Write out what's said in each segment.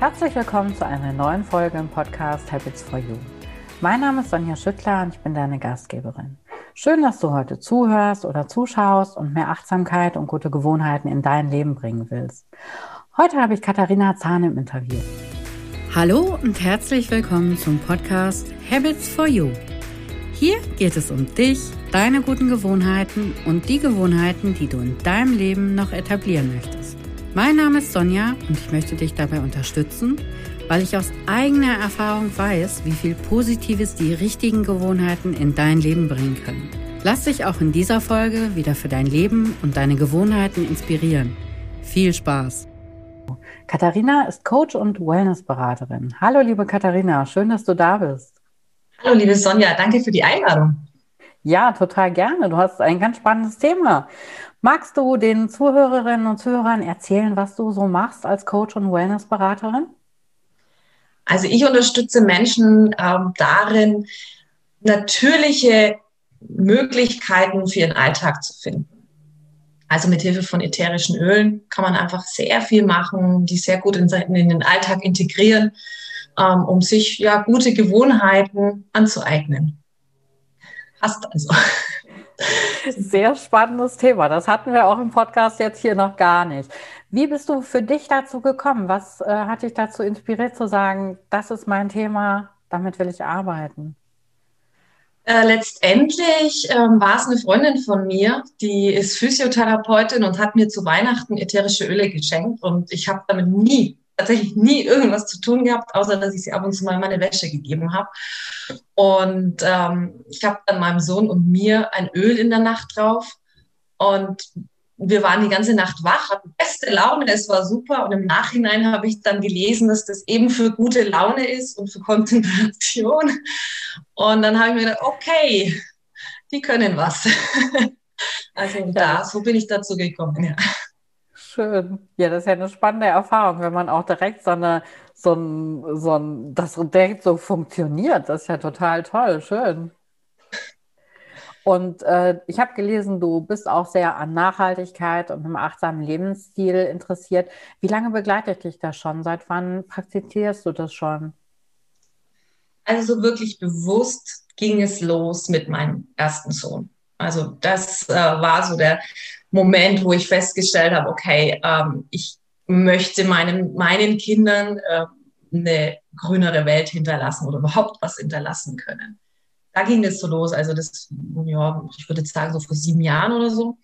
Herzlich willkommen zu einer neuen Folge im Podcast Habits for You. Mein Name ist Sonja Schüttler und ich bin deine Gastgeberin. Schön, dass du heute zuhörst oder zuschaust und mehr Achtsamkeit und gute Gewohnheiten in dein Leben bringen willst. Heute habe ich Katharina Zahn im Interview. Hallo und herzlich willkommen zum Podcast Habits for You. Hier geht es um dich, deine guten Gewohnheiten und die Gewohnheiten, die du in deinem Leben noch etablieren möchtest. Mein Name ist Sonja und ich möchte dich dabei unterstützen, weil ich aus eigener Erfahrung weiß, wie viel Positives die richtigen Gewohnheiten in dein Leben bringen können. Lass dich auch in dieser Folge wieder für dein Leben und deine Gewohnheiten inspirieren. Viel Spaß! Katharina ist Coach und Wellnessberaterin. Hallo, liebe Katharina, schön, dass du da bist. Hallo, liebe Sonja, danke für die Einladung. Ja, total gerne. Du hast ein ganz spannendes Thema. Magst du den Zuhörerinnen und Zuhörern erzählen, was du so machst als Coach und Wellnessberaterin? Also ich unterstütze Menschen ähm, darin, natürliche Möglichkeiten für ihren Alltag zu finden. Also mit Hilfe von ätherischen Ölen kann man einfach sehr viel machen, die sehr gut in, den Alltag integrieren, ähm, um sich ja gute Gewohnheiten anzueignen. Hast also. Sehr spannendes Thema. Das hatten wir auch im Podcast jetzt hier noch gar nicht. Wie bist du für dich dazu gekommen? Was äh, hat dich dazu inspiriert zu sagen, das ist mein Thema, damit will ich arbeiten? Äh, letztendlich ähm, war es eine Freundin von mir, die ist Physiotherapeutin und hat mir zu Weihnachten ätherische Öle geschenkt und ich habe damit nie tatsächlich nie irgendwas zu tun gehabt, außer dass ich sie ab und zu mal meine Wäsche gegeben habe. Und ähm, ich habe dann meinem Sohn und mir ein Öl in der Nacht drauf. Und wir waren die ganze Nacht wach, hatten beste Laune, es war super. Und im Nachhinein habe ich dann gelesen, dass das eben für gute Laune ist und für Konzentration. Und dann habe ich mir gedacht, okay, die können was. Also da, so bin ich dazu gekommen, ja. Schön. Ja, das ist ja eine spannende Erfahrung, wenn man auch direkt so eine, so ein, so ein, das direkt so funktioniert. Das ist ja total toll. Schön. Und äh, ich habe gelesen, du bist auch sehr an Nachhaltigkeit und einem achtsamen Lebensstil interessiert. Wie lange begleitet dich das schon? Seit wann praktizierst du das schon? Also so wirklich bewusst ging es los mit meinem ersten Sohn. Also das äh, war so der Moment, wo ich festgestellt habe, okay, ähm, ich möchte meinen, meinen Kindern äh, eine grünere Welt hinterlassen oder überhaupt was hinterlassen können. Da ging es so los. Also das, ja, ich würde jetzt sagen, so vor sieben Jahren oder so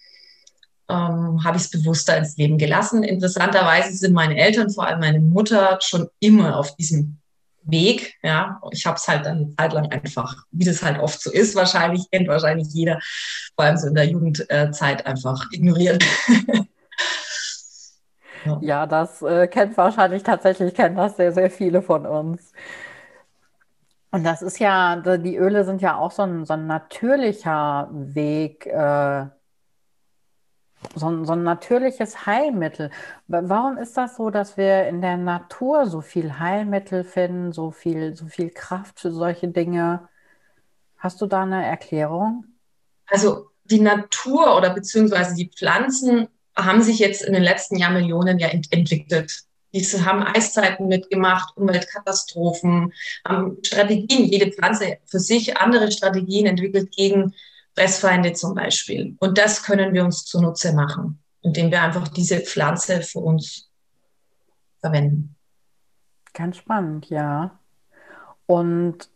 ähm, habe ich es bewusster ins Leben gelassen. Interessanterweise sind meine Eltern, vor allem meine Mutter, schon immer auf diesem Weg. Ja, ich habe es halt dann eine Zeit lang einfach, wie das halt oft so ist, wahrscheinlich kennt wahrscheinlich jeder, vor allem so in der Jugendzeit einfach ignoriert. ja. ja. das äh, kennt wahrscheinlich tatsächlich, kennen das sehr, sehr viele von uns. Und das ist ja, die Öle sind ja auch so ein, so ein natürlicher Weg, äh, so, so ein natürliches Heilmittel. Warum ist das so, dass wir in der Natur so viel Heilmittel finden, so viel, so viel Kraft für solche Dinge? Hast du da eine Erklärung? Also die Natur oder beziehungsweise die Pflanzen haben sich jetzt in den letzten Jahrmillionen ja ent entwickelt. Diese haben Eiszeiten mitgemacht, Umweltkatastrophen, haben Strategien, jede Pflanze für sich andere Strategien entwickelt gegen Fressfeinde zum Beispiel. Und das können wir uns zunutze machen, indem wir einfach diese Pflanze für uns verwenden. Ganz spannend, ja. Und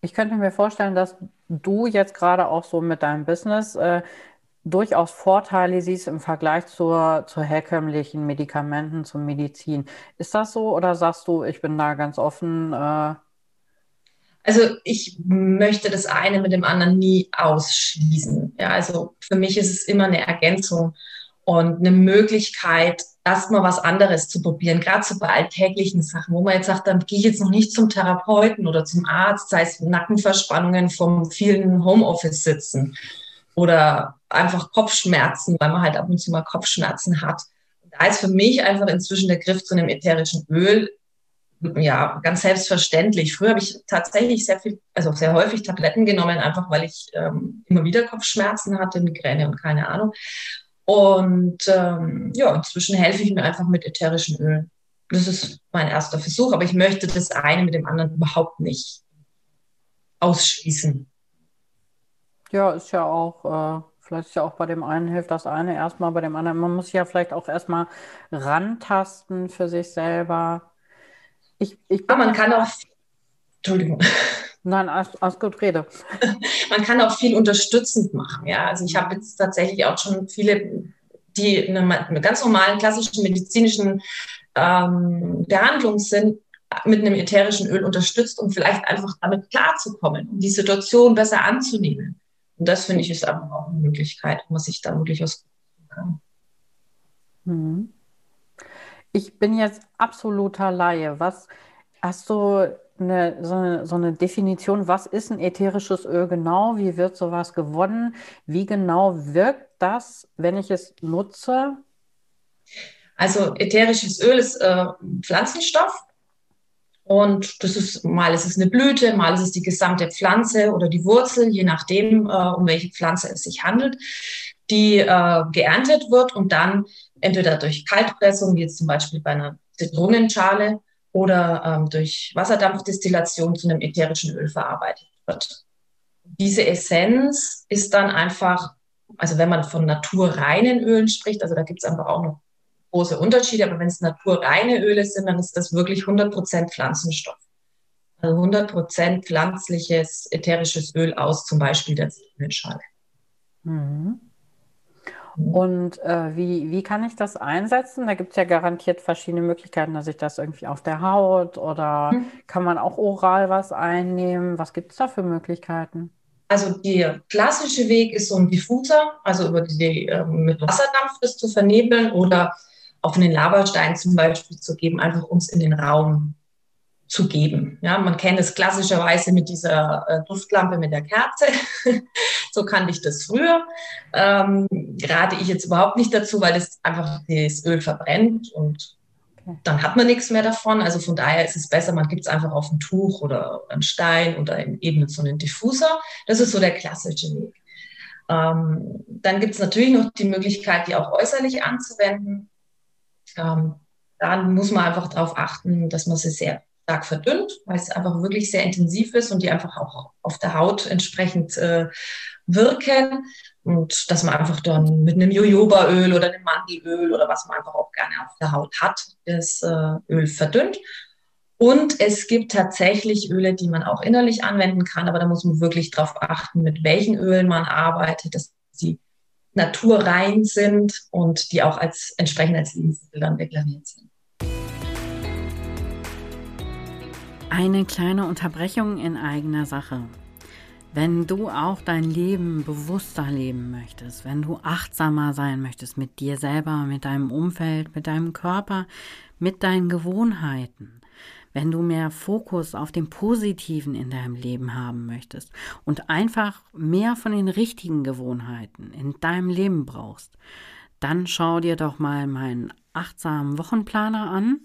ich könnte mir vorstellen, dass du jetzt gerade auch so mit deinem Business äh, durchaus Vorteile siehst im Vergleich zur, zur herkömmlichen Medikamenten, zur Medizin. Ist das so oder sagst du, ich bin da ganz offen? Äh, also ich möchte das eine mit dem anderen nie ausschließen. Ja, also für mich ist es immer eine Ergänzung und eine Möglichkeit, erstmal was anderes zu probieren, gerade so bei alltäglichen Sachen, wo man jetzt sagt, dann gehe ich jetzt noch nicht zum Therapeuten oder zum Arzt, sei es Nackenverspannungen vom vielen Homeoffice sitzen oder einfach Kopfschmerzen, weil man halt ab und zu mal Kopfschmerzen hat. Da ist für mich einfach inzwischen der Griff zu einem ätherischen Öl ja, ganz selbstverständlich. Früher habe ich tatsächlich sehr viel, also sehr häufig Tabletten genommen, einfach weil ich ähm, immer wieder Kopfschmerzen hatte, Migräne und keine Ahnung. Und ähm, ja, inzwischen helfe ich mir einfach mit ätherischen Ölen. das ist mein erster Versuch, aber ich möchte das eine mit dem anderen überhaupt nicht ausschließen. Ja, ist ja auch, äh, vielleicht ist ja auch bei dem einen hilft das eine erstmal, bei dem anderen. Man muss ja vielleicht auch erstmal rantasten für sich selber. Ich, ich ja, man kann auch, Entschuldigung. Nein, alles, alles gut, rede. man kann auch viel unterstützend machen. Ja, also ich habe jetzt tatsächlich auch schon viele, die in einer ganz normalen klassischen medizinischen ähm, Behandlung sind, mit einem ätherischen Öl unterstützt, um vielleicht einfach damit klarzukommen, um die Situation besser anzunehmen. Und das finde ich ist einfach auch eine Möglichkeit, wo man sich da wirklich aus kann. Mhm. Ich bin jetzt absoluter Laie. Was hast du eine, so, eine, so eine Definition, was ist ein ätherisches Öl genau? Wie wird sowas gewonnen? Wie genau wirkt das, wenn ich es nutze? Also ätherisches Öl ist äh, Pflanzenstoff und das ist mal ist es eine Blüte, mal ist es die gesamte Pflanze oder die Wurzel, je nachdem, äh, um welche Pflanze es sich handelt, die äh, geerntet wird und dann entweder durch Kaltpressung, wie jetzt zum Beispiel bei einer Zitronenschale, oder ähm, durch Wasserdampfdestillation zu einem ätherischen Öl verarbeitet wird. Diese Essenz ist dann einfach, also wenn man von naturreinen Ölen spricht, also da gibt es einfach auch noch große Unterschiede, aber wenn es naturreine Öle sind, dann ist das wirklich 100% Pflanzenstoff. Also 100% pflanzliches ätherisches Öl aus zum Beispiel der Zitronenschale. Mhm. Und äh, wie, wie kann ich das einsetzen? Da gibt es ja garantiert verschiedene Möglichkeiten, dass ich das irgendwie auf der Haut oder mhm. kann man auch oral was einnehmen? Was gibt es da für Möglichkeiten? Also der klassische Weg ist so ein Diffuser, also über die, äh, mit Wasserdampf das zu vernebeln oder auf einen Lavastein zum Beispiel zu geben, einfach uns in den Raum zu geben. Ja, man kennt es klassischerweise mit dieser äh, Duftlampe mit der Kerze. so kannte ich das früher. Ähm, rate ich jetzt überhaupt nicht dazu, weil das einfach das Öl verbrennt und okay. dann hat man nichts mehr davon. Also von daher ist es besser, man gibt es einfach auf ein Tuch oder einen Stein oder eben so einen Diffuser. Das ist so der klassische Weg. Ähm, dann gibt es natürlich noch die Möglichkeit, die auch äußerlich anzuwenden. Ähm, dann muss man einfach darauf achten, dass man sie sehr stark verdünnt, weil es einfach wirklich sehr intensiv ist und die einfach auch auf der Haut entsprechend äh, wirken. Und dass man einfach dann mit einem Jojobaöl oder einem Mandelöl oder was man einfach auch gerne auf der Haut hat, das äh, Öl verdünnt. Und es gibt tatsächlich Öle, die man auch innerlich anwenden kann, aber da muss man wirklich darauf achten, mit welchen Ölen man arbeitet, dass sie naturrein sind und die auch als entsprechend als Lebensmittel dann deklariert sind. Eine kleine Unterbrechung in eigener Sache. Wenn du auch dein Leben bewusster leben möchtest, wenn du achtsamer sein möchtest mit dir selber, mit deinem Umfeld, mit deinem Körper, mit deinen Gewohnheiten, wenn du mehr Fokus auf dem Positiven in deinem Leben haben möchtest und einfach mehr von den richtigen Gewohnheiten in deinem Leben brauchst, dann schau dir doch mal meinen achtsamen Wochenplaner an.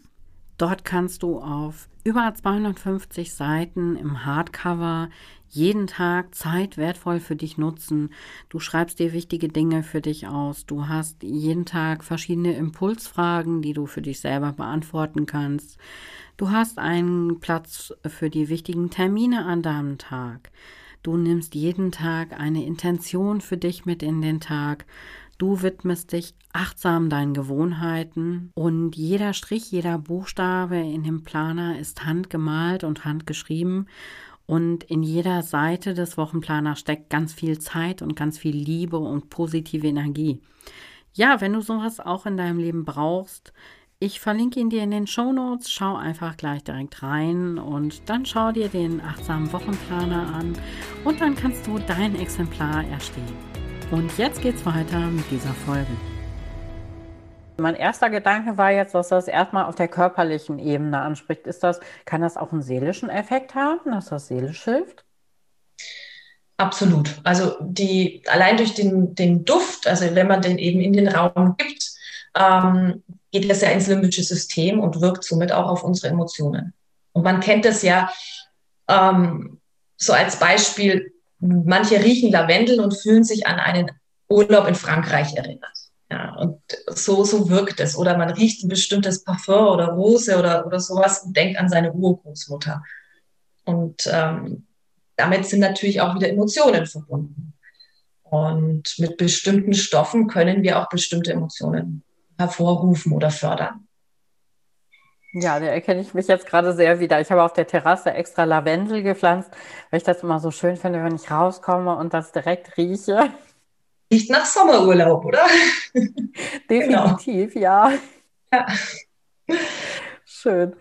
Dort kannst du auf über 250 Seiten im Hardcover jeden Tag Zeit wertvoll für dich nutzen. Du schreibst dir wichtige Dinge für dich aus. Du hast jeden Tag verschiedene Impulsfragen, die du für dich selber beantworten kannst. Du hast einen Platz für die wichtigen Termine an deinem Tag. Du nimmst jeden Tag eine Intention für dich mit in den Tag. Du widmest dich achtsam deinen Gewohnheiten und jeder Strich, jeder Buchstabe in dem Planer ist handgemalt und handgeschrieben und in jeder Seite des Wochenplaners steckt ganz viel Zeit und ganz viel Liebe und positive Energie. Ja, wenn du sowas auch in deinem Leben brauchst, ich verlinke ihn dir in den Show Notes. Schau einfach gleich direkt rein und dann schau dir den achtsamen Wochenplaner an und dann kannst du dein Exemplar erstellen. Und jetzt geht's weiter mit dieser Folge. Mein erster Gedanke war jetzt, dass das erstmal auf der körperlichen Ebene anspricht. Ist das, kann das auch einen seelischen Effekt haben, dass das seelisch hilft? Absolut. Also die allein durch den, den Duft, also wenn man den eben in den Raum gibt, ähm, geht das ja ins limbische System und wirkt somit auch auf unsere Emotionen. Und man kennt das ja ähm, so als Beispiel, manche riechen Lavendel und fühlen sich an einen Urlaub in Frankreich erinnert. Ja, und so, so wirkt es. Oder man riecht ein bestimmtes Parfum oder Rose oder, oder sowas und denkt an seine Urgroßmutter. Und ähm, damit sind natürlich auch wieder Emotionen verbunden. Und mit bestimmten Stoffen können wir auch bestimmte Emotionen hervorrufen oder fördern. Ja, da erkenne ich mich jetzt gerade sehr wieder. Ich habe auf der Terrasse extra Lavendel gepflanzt, weil ich das immer so schön finde, wenn ich rauskomme und das direkt rieche. Riecht nach Sommerurlaub, oder? Definitiv, genau. ja. Ja. Schön.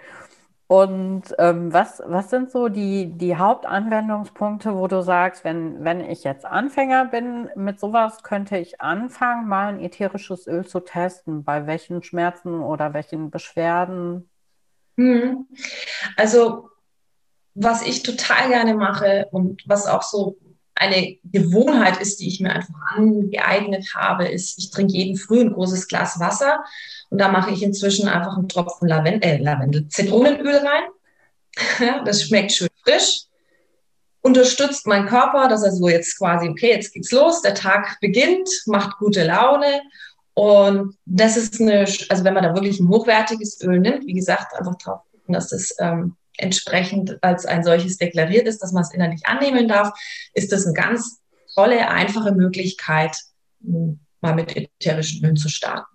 Und ähm, was, was sind so die, die Hauptanwendungspunkte, wo du sagst, wenn, wenn ich jetzt Anfänger bin mit sowas, könnte ich anfangen, mal ein ätherisches Öl zu testen? Bei welchen Schmerzen oder welchen Beschwerden? Hm. Also, was ich total gerne mache und was auch so eine Gewohnheit ist, die ich mir einfach angeeignet habe, ist, ich trinke jeden Früh ein großes Glas Wasser und da mache ich inzwischen einfach einen Tropfen Lavendel, äh, Lavendel Zitronenöl rein. das schmeckt schön frisch, unterstützt meinen Körper, dass er so jetzt quasi, okay, jetzt geht's los, der Tag beginnt, macht gute Laune und das ist eine, also wenn man da wirklich ein hochwertiges Öl nimmt, wie gesagt, einfach drauf gucken, dass das ähm, entsprechend als ein solches deklariert ist, dass man es innerlich annehmen darf, ist das eine ganz tolle, einfache Möglichkeit, hm, mal mit ätherischen Ölen zu starten.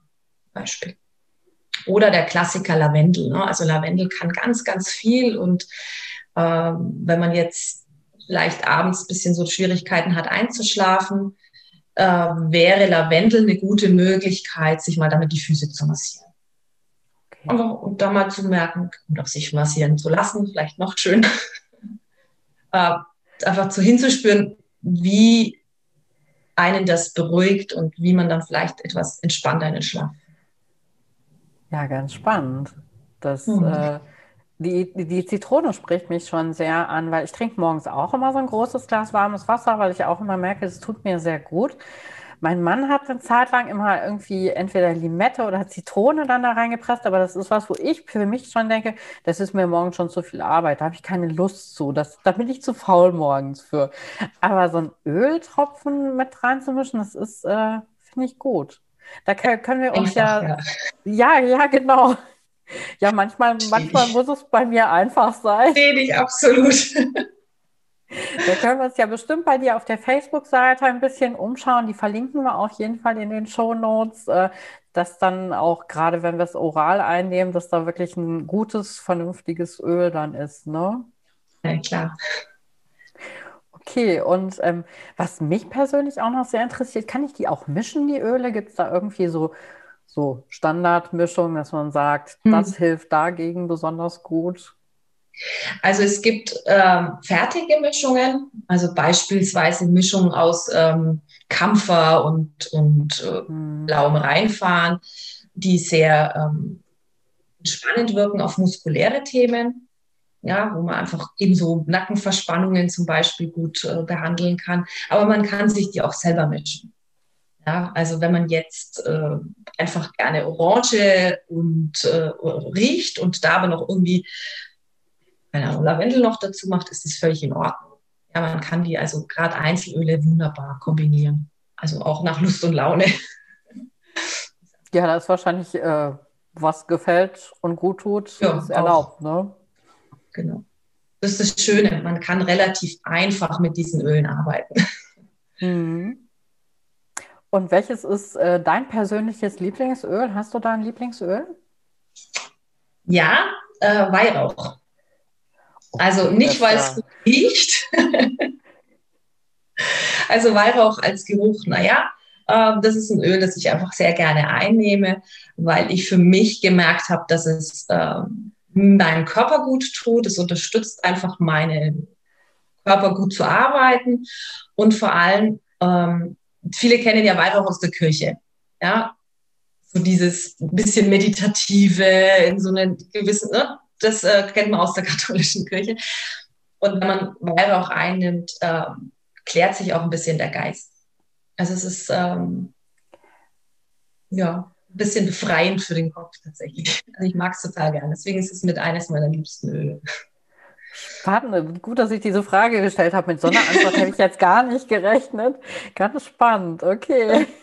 Beispiel. Oder der Klassiker Lavendel. Ne? Also Lavendel kann ganz, ganz viel und äh, wenn man jetzt vielleicht abends ein bisschen so Schwierigkeiten hat einzuschlafen, äh, wäre Lavendel eine gute Möglichkeit, sich mal damit die Füße zu massieren. Einfach, und da mal zu merken und auch sich massieren zu lassen, vielleicht noch schön. äh, einfach zu hinzuspüren, wie einen das beruhigt und wie man dann vielleicht etwas entspannter in den Schlaf. Ja, ganz spannend. Das, mhm. äh, die, die Zitrone spricht mich schon sehr an, weil ich trinke morgens auch immer so ein großes Glas warmes Wasser, weil ich auch immer merke, es tut mir sehr gut. Mein Mann hat eine Zeit lang immer irgendwie entweder Limette oder Zitrone dann da reingepresst, aber das ist was, wo ich für mich schon denke, das ist mir morgen schon zu viel Arbeit, da habe ich keine Lust zu, das, da bin ich zu faul morgens für. Aber so ein Öltropfen mit reinzumischen, das ist, äh, finde ich gut. Da können wir uns ja, ja, ja, ja, genau. Ja, manchmal, manchmal muss es bei mir einfach sein. Sehe ich absolut. Da können wir uns ja bestimmt bei dir auf der Facebook-Seite ein bisschen umschauen. Die verlinken wir auf jeden Fall in den Show Notes, äh, dass dann auch gerade, wenn wir es oral einnehmen, dass da wirklich ein gutes, vernünftiges Öl dann ist, ne? Ja, klar. Okay, und ähm, was mich persönlich auch noch sehr interessiert, kann ich die auch mischen, die Öle? Gibt es da irgendwie so, so Standardmischungen, dass man sagt, hm. das hilft dagegen besonders gut? Also es gibt ähm, fertige Mischungen, also beispielsweise Mischungen aus ähm, Kampfer und, und äh, mhm. blauem Reinfahren, die sehr ähm, spannend wirken auf muskuläre Themen, ja, wo man einfach eben so Nackenverspannungen zum Beispiel gut äh, behandeln kann. Aber man kann sich die auch selber mischen. Ja, also wenn man jetzt äh, einfach gerne Orange und äh, riecht und da aber noch irgendwie keine Ahnung, Lavendel noch dazu macht, ist das völlig in Ordnung. Ja, man kann die also gerade Einzelöle wunderbar kombinieren. Also auch nach Lust und Laune. Ja, da ist wahrscheinlich, äh, was gefällt und gut tut, ja, ist erlaubt, ne? Genau. Das ist das Schöne. Man kann relativ einfach mit diesen Ölen arbeiten. Mhm. Und welches ist äh, dein persönliches Lieblingsöl? Hast du da ein Lieblingsöl? Ja, äh, Weihrauch. Also nicht, weil es gut riecht. also Weihrauch als Geruch, naja, äh, das ist ein Öl, das ich einfach sehr gerne einnehme, weil ich für mich gemerkt habe, dass es äh, meinem Körper gut tut. Es unterstützt einfach meine Körper gut zu arbeiten und vor allem, ähm, viele kennen ja Weihrauch aus der Kirche. Ja, so dieses bisschen meditative, in so einer gewissen, ne? Das äh, kennt man aus der katholischen Kirche. Und wenn man Weihrauch einnimmt, äh, klärt sich auch ein bisschen der Geist. Also es ist ähm, ja ein bisschen befreiend für den Kopf tatsächlich. Also ich mag es total gerne. Deswegen ist es mit eines meiner liebsten Öle. Spannend. Gut, dass ich diese Frage gestellt habe. Mit so einer Antwort hätte ich jetzt gar nicht gerechnet. Ganz spannend. Okay.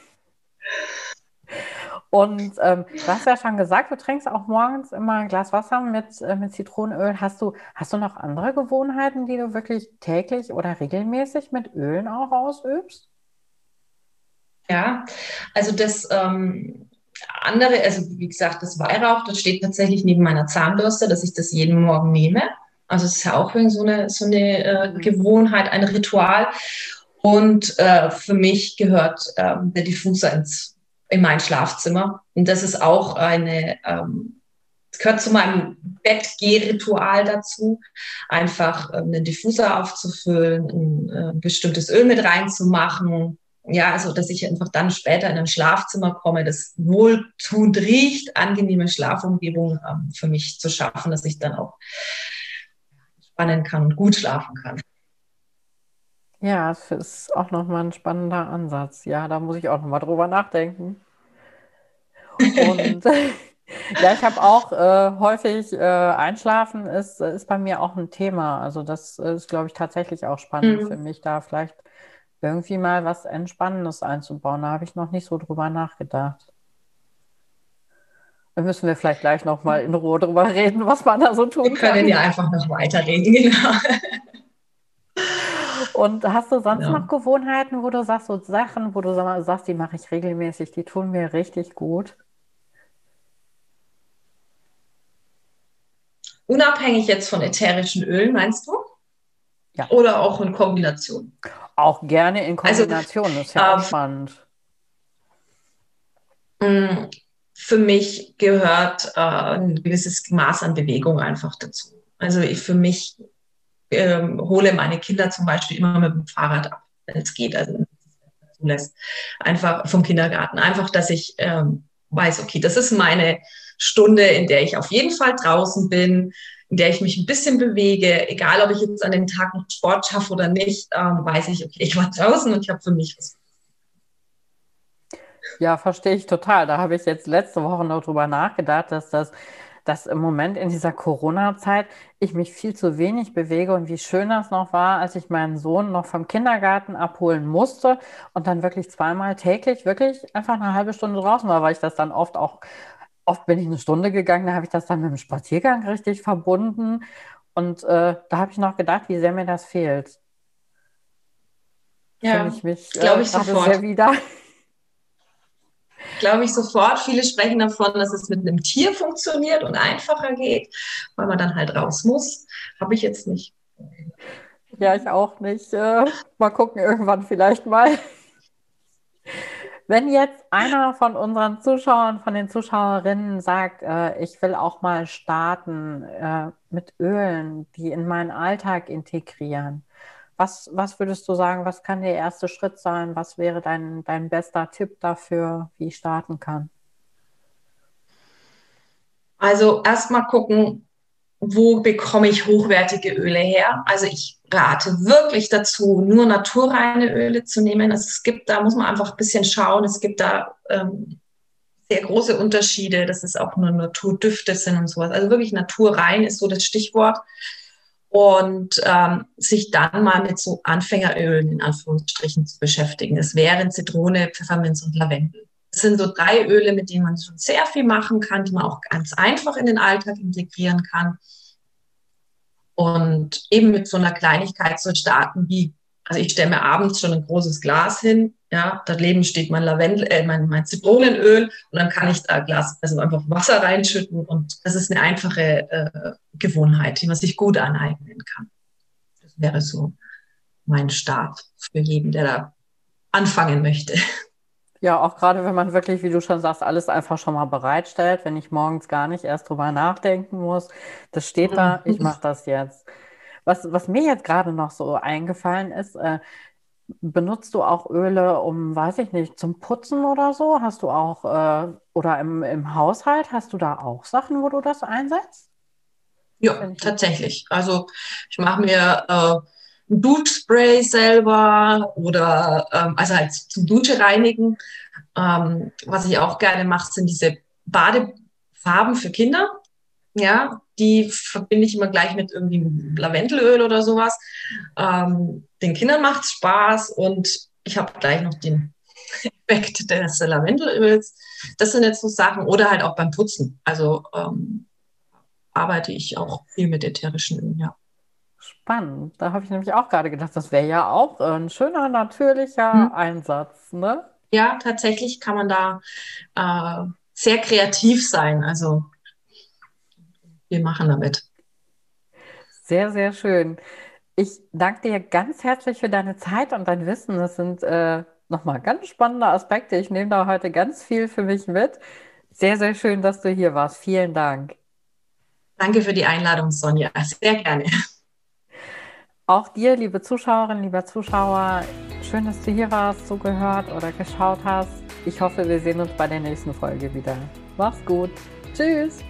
Und ähm, du hast ja schon gesagt, du trinkst auch morgens immer ein Glas Wasser mit, äh, mit Zitronenöl. Hast du, hast du noch andere Gewohnheiten, die du wirklich täglich oder regelmäßig mit Ölen auch ausübst? Ja, also das ähm, andere, also wie gesagt, das Weihrauch, das steht tatsächlich neben meiner Zahnbürste, dass ich das jeden Morgen nehme. Also es ist ja auch so eine, so eine äh, mhm. Gewohnheit, ein Ritual. Und äh, für mich gehört äh, der Diffuser ins, in mein Schlafzimmer. Und das ist auch eine, ähm, gehört zu meinem Bettgehritual dazu, einfach ähm, einen Diffuser aufzufüllen, ein äh, bestimmtes Öl mit reinzumachen. Ja, also dass ich einfach dann später in ein Schlafzimmer komme, das wohltuend riecht, angenehme Schlafumgebung ähm, für mich zu schaffen, dass ich dann auch spannen kann und gut schlafen kann. Ja, das ist auch nochmal ein spannender Ansatz. Ja, da muss ich auch nochmal drüber nachdenken. Und ja, ich habe auch äh, häufig äh, Einschlafen ist, ist bei mir auch ein Thema. Also das ist, glaube ich, tatsächlich auch spannend mhm. für mich, da vielleicht irgendwie mal was Entspannendes einzubauen. Da habe ich noch nicht so drüber nachgedacht. Da müssen wir vielleicht gleich nochmal in Ruhe drüber reden, was man da so tun wir kann. Wir können ja einfach noch weiterreden, genau. Und hast du sonst ja. noch Gewohnheiten, wo du sagst, so Sachen, wo du sagst, die mache ich regelmäßig, die tun mir richtig gut? Unabhängig jetzt von ätherischen Ölen, meinst du? Ja. Oder auch in Kombination? Auch gerne in also, Kombination, also, das ist ja auch ähm, spannend. Mm, für mich gehört äh, ein gewisses Maß an Bewegung einfach dazu. Also ich, für mich ähm, hole meine Kinder zum Beispiel immer mit dem Fahrrad ab, wenn es geht, also zulässt. Einfach vom Kindergarten. Einfach, dass ich ähm, weiß, okay, das ist meine Stunde, in der ich auf jeden Fall draußen bin, in der ich mich ein bisschen bewege, egal ob ich jetzt an dem Tag noch Sport schaffe oder nicht, ähm, weiß ich, okay, ich war draußen und ich habe für mich was. Ja, verstehe ich total. Da habe ich jetzt letzte Woche noch drüber nachgedacht, dass das dass im Moment in dieser Corona-Zeit ich mich viel zu wenig bewege und wie schön das noch war, als ich meinen Sohn noch vom Kindergarten abholen musste und dann wirklich zweimal täglich wirklich einfach eine halbe Stunde draußen war, weil ich das dann oft auch, oft bin ich eine Stunde gegangen, da habe ich das dann mit dem Spaziergang richtig verbunden und äh, da habe ich noch gedacht, wie sehr mir das fehlt. Ja, ich mich äh, glaube ich sofort. sehr wieder glaube ich sofort. Viele sprechen davon, dass es mit einem Tier funktioniert und einfacher geht, weil man dann halt raus muss. Habe ich jetzt nicht. Ja, ich auch nicht. Äh, mal gucken, irgendwann vielleicht mal. Wenn jetzt einer von unseren Zuschauern, von den Zuschauerinnen sagt, äh, ich will auch mal starten äh, mit Ölen, die in meinen Alltag integrieren, was, was würdest du sagen, was kann der erste Schritt sein? Was wäre dein, dein bester Tipp dafür, wie ich starten kann? Also erstmal gucken, wo bekomme ich hochwertige Öle her? Also ich rate wirklich dazu, nur naturreine Öle zu nehmen. Also es gibt, da muss man einfach ein bisschen schauen. Es gibt da ähm, sehr große Unterschiede, dass es auch nur Naturdüfte sind und sowas. Also wirklich naturrein ist so das Stichwort und ähm, sich dann mal mit so Anfängerölen in Anführungsstrichen zu beschäftigen. Das wären Zitrone, Pfefferminz und Lavendel. Das sind so drei Öle, mit denen man schon sehr viel machen kann, die man auch ganz einfach in den Alltag integrieren kann. Und eben mit so einer Kleinigkeit zu starten, wie, also ich stelle mir abends schon ein großes Glas hin, ja, daneben steht mein Lavendel, äh, mein, mein Zitronenöl und dann kann ich da Glas, also einfach Wasser reinschütten und das ist eine einfache äh, Gewohnheit, die man sich gut aneignen kann. Das wäre so mein Start für jeden, der da anfangen möchte. Ja, auch gerade wenn man wirklich, wie du schon sagst, alles einfach schon mal bereitstellt, wenn ich morgens gar nicht erst drüber nachdenken muss. Das steht da, ich mache das jetzt. Was, was mir jetzt gerade noch so eingefallen ist, äh, Benutzt du auch Öle, um, weiß ich nicht, zum Putzen oder so? Hast du auch, äh, oder im, im Haushalt, hast du da auch Sachen, wo du das einsetzt? Ja, tatsächlich. Also ich mache mir äh, ein Duschspray selber oder ähm, also halt zum Dusche reinigen. Ähm, was ich auch gerne mache, sind diese Badefarben für Kinder. Ja, die verbinde ich immer gleich mit irgendwie Lavendelöl oder sowas. Ähm, den Kindern macht es Spaß und ich habe gleich noch den Effekt des Lavendelöls. das sind jetzt so Sachen. Oder halt auch beim Putzen. Also ähm, arbeite ich auch viel mit ätherischen Ölen, ja. Spannend. Da habe ich nämlich auch gerade gedacht, das wäre ja auch ein schöner, natürlicher hm. Einsatz, ne? Ja, tatsächlich kann man da äh, sehr kreativ sein. Also wir machen damit. Sehr, sehr schön. Ich danke dir ganz herzlich für deine Zeit und dein Wissen. Das sind äh, nochmal ganz spannende Aspekte. Ich nehme da heute ganz viel für mich mit. Sehr, sehr schön, dass du hier warst. Vielen Dank. Danke für die Einladung, Sonja. Sehr gerne. Auch dir, liebe Zuschauerinnen, lieber Zuschauer, schön, dass du hier warst, zugehört oder geschaut hast. Ich hoffe, wir sehen uns bei der nächsten Folge wieder. Mach's gut. Tschüss.